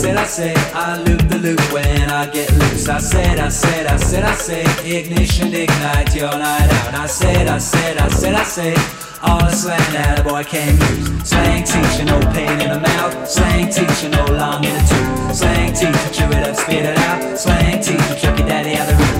said, I said, I loop the loop when I get loose. I said, I said, I said, I said, ignition, ignite your night out. I said, I said, I said, I said, all the slang that a boy can use. Slang teacher, no pain in the mouth. Slang teacher, no long in the tooth. Slang teacher, chew it up, spit it out. Slang teacher, chuck your daddy out the room.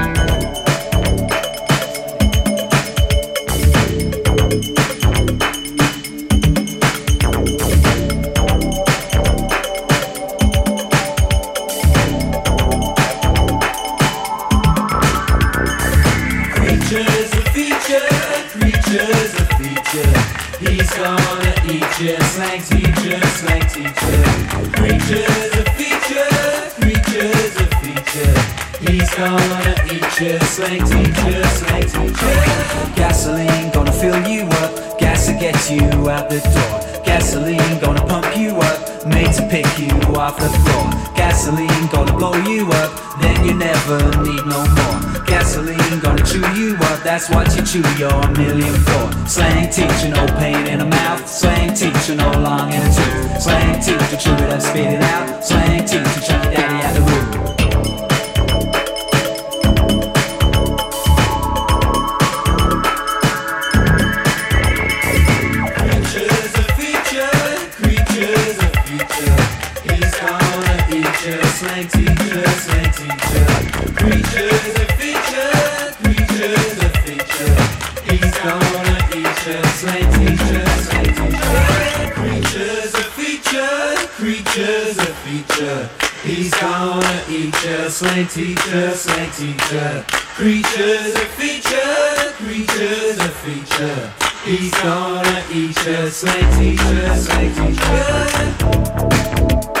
Teacher, teacher. Gasoline gonna fill you up, gas to get you out the door. Gasoline gonna pump you up, made to pick you off the floor. Gasoline gonna blow you up, then you never need no more. Gasoline gonna chew you up, that's what you chew your million for. Slang teacher, no pain in the mouth. Slang teacher, no long in the tooth. Slang teacher, chew it up, spit it out. Slang teacher, chuck your daddy out the room. He's gonna eat you, slang teacher, slang teacher. Creatures a feature, creatures a feature. He's gonna eat you, slang teacher, slang teacher.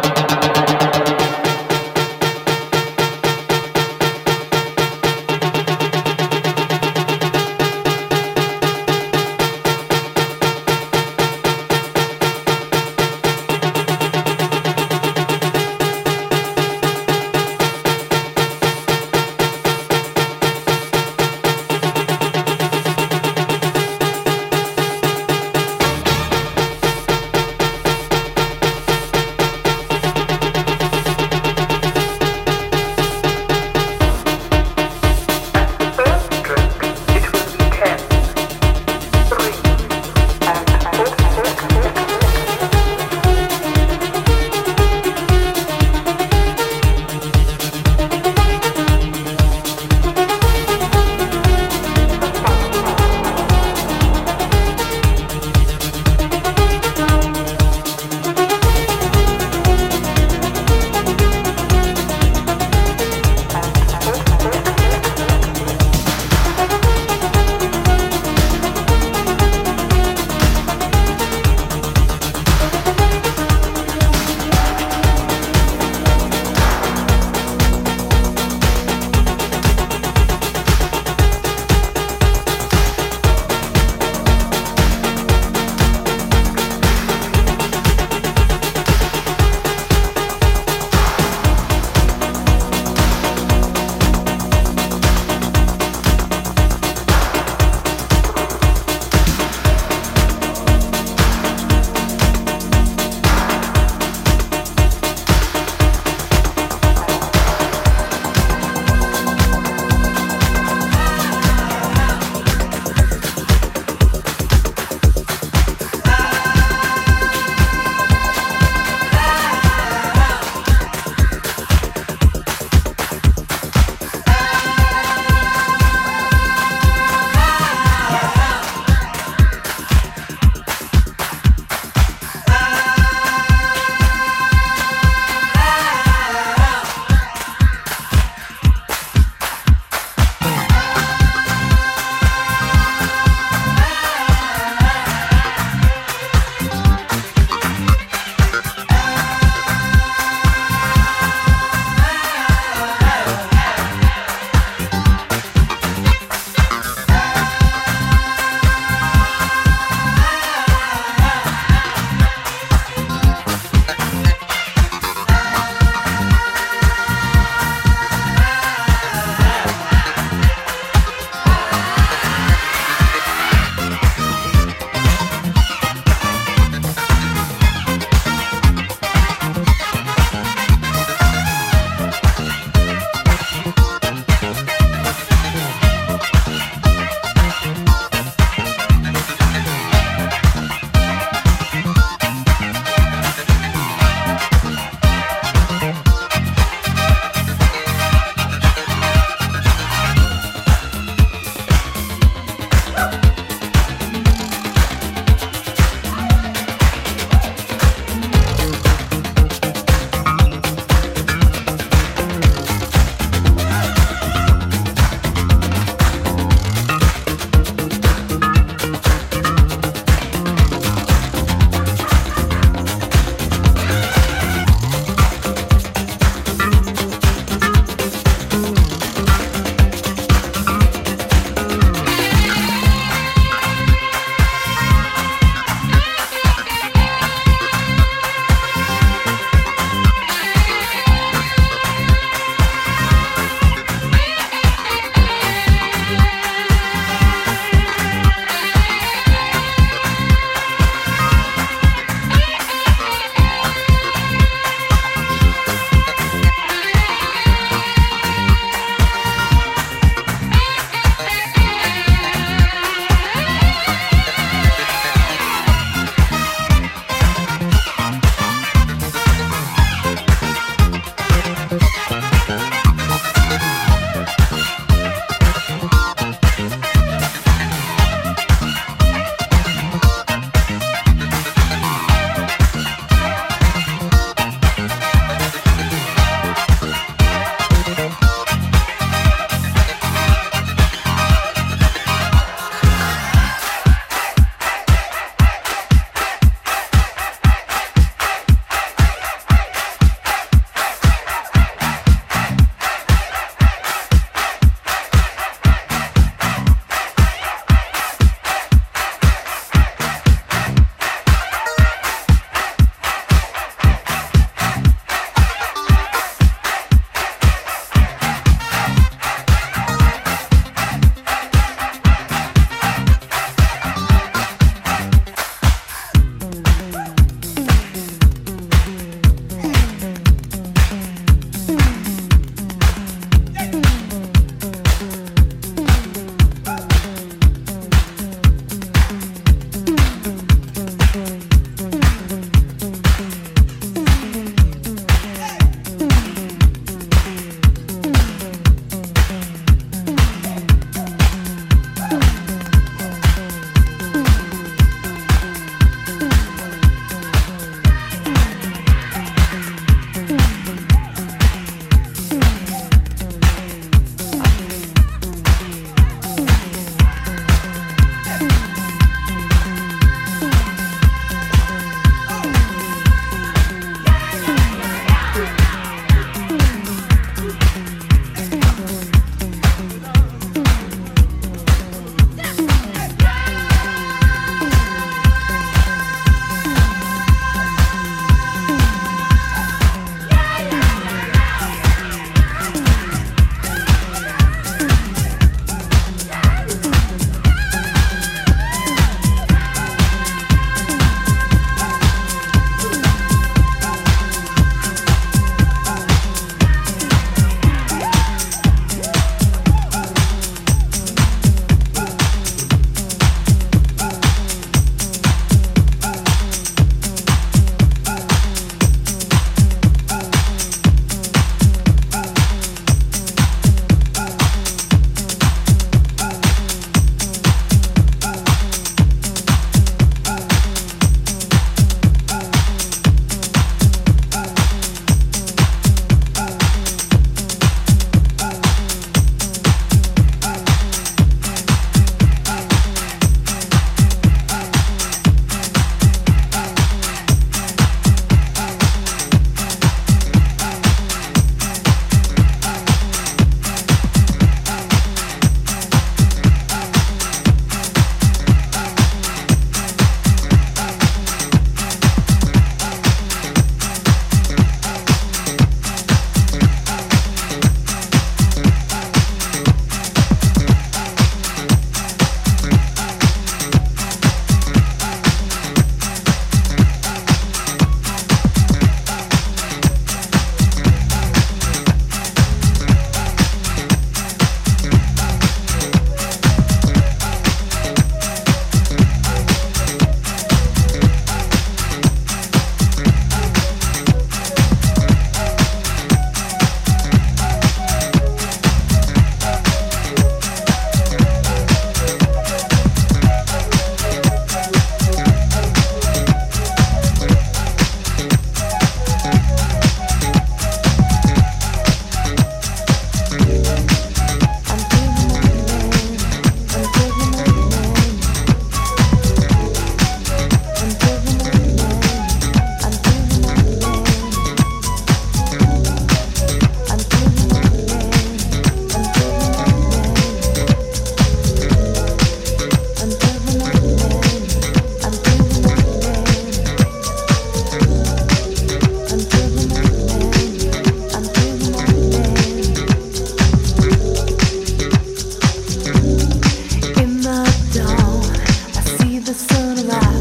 alive.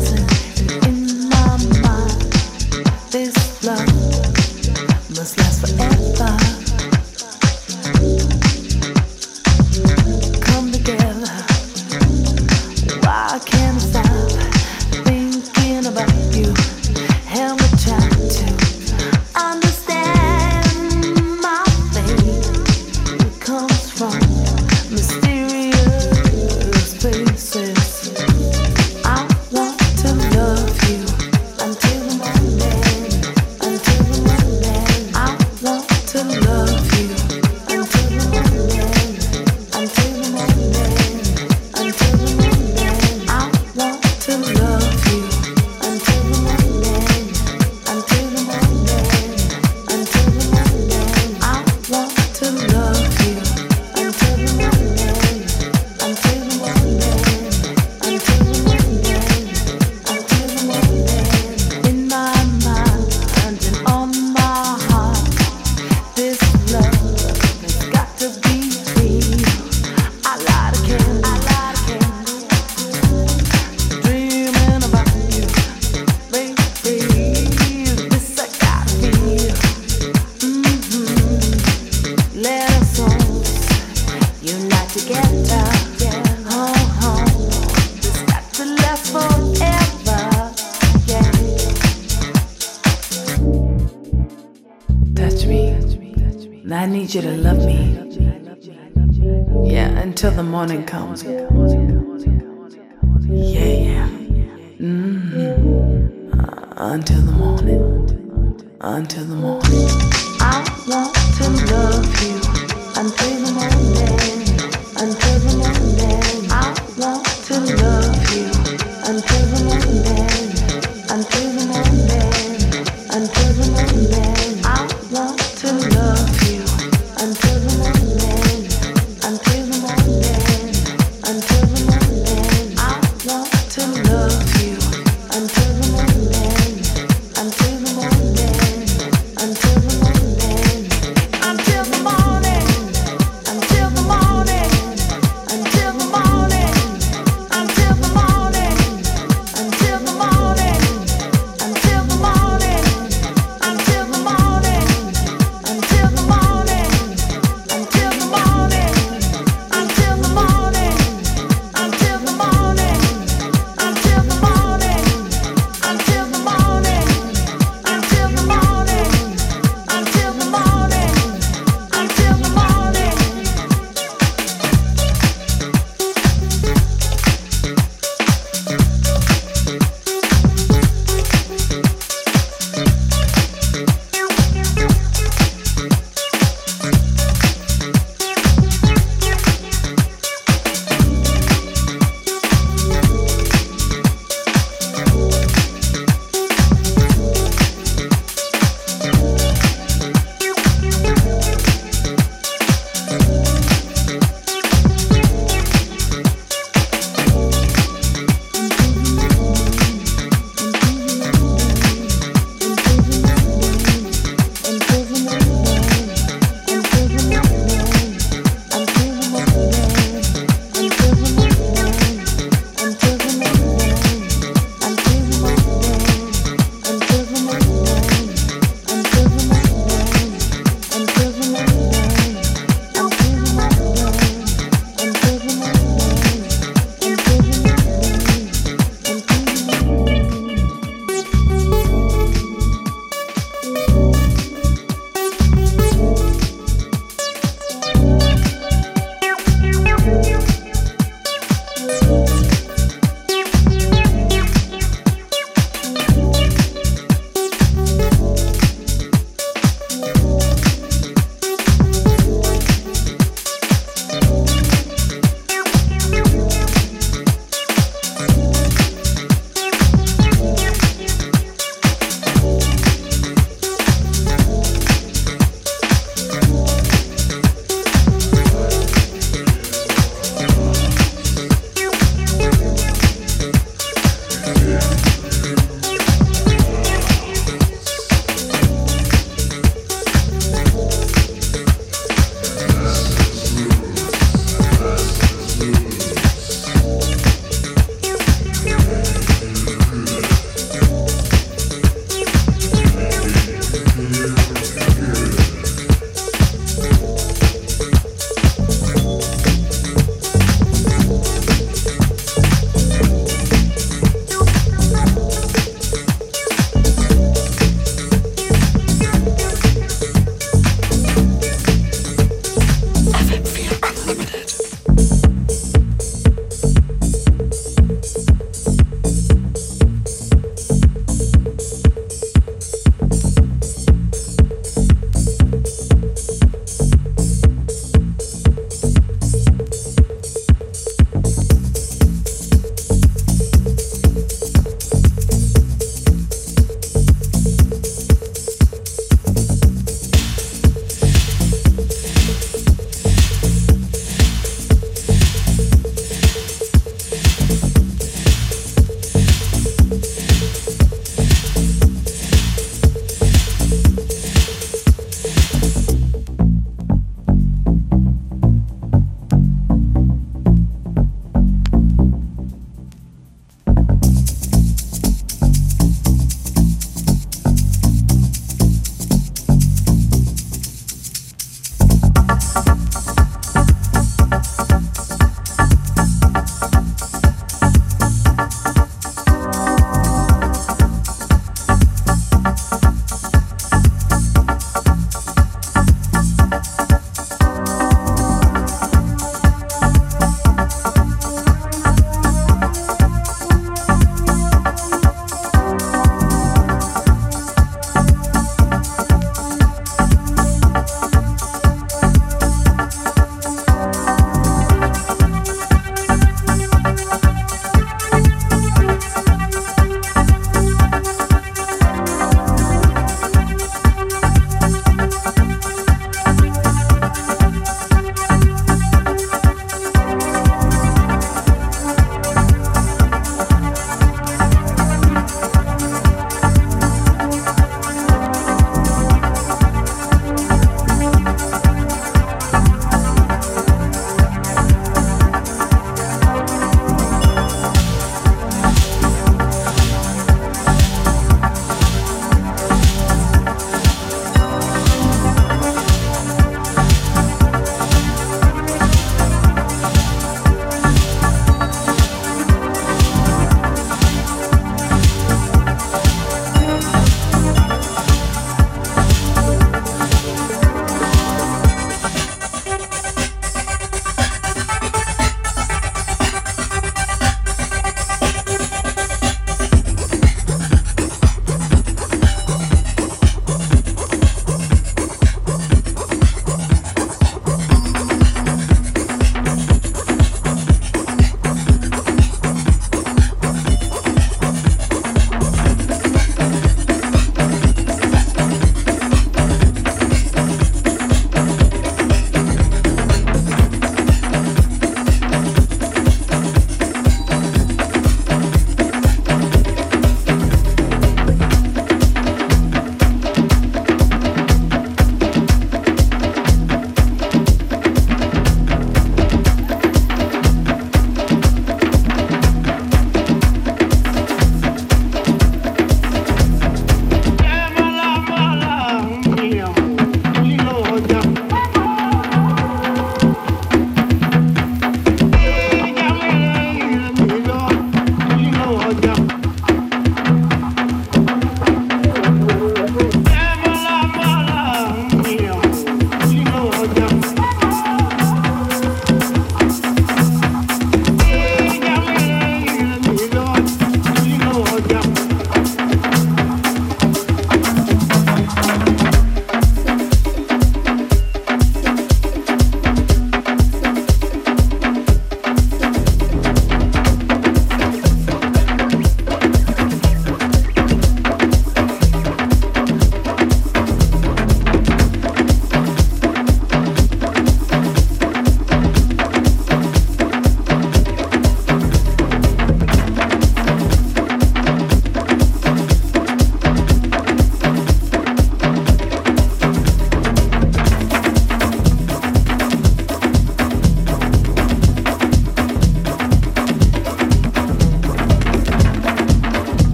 till the morning comes. Yeah, yeah. Mm. Until the morning. Until the morning. I want to love you.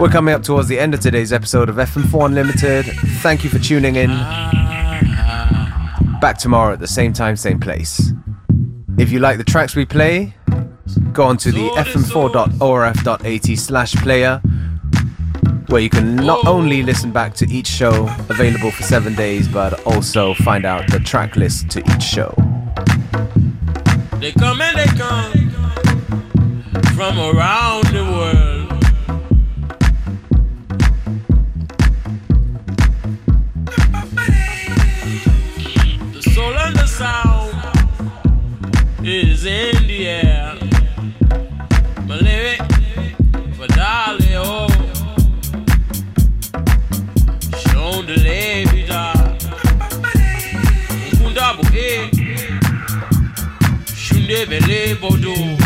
We're coming up towards the end of today's episode of FM4 Unlimited. Thank you for tuning in. Back tomorrow at the same time, same place. If you like the tracks we play, go on to the fm4.orf.at slash player where you can not only listen back to each show available for seven days, but also find out the track list to each show. They come and they come from around the world. sound is in the air. My lyric for Dolly oh. O. The lady bo e. Shunde bele bodo.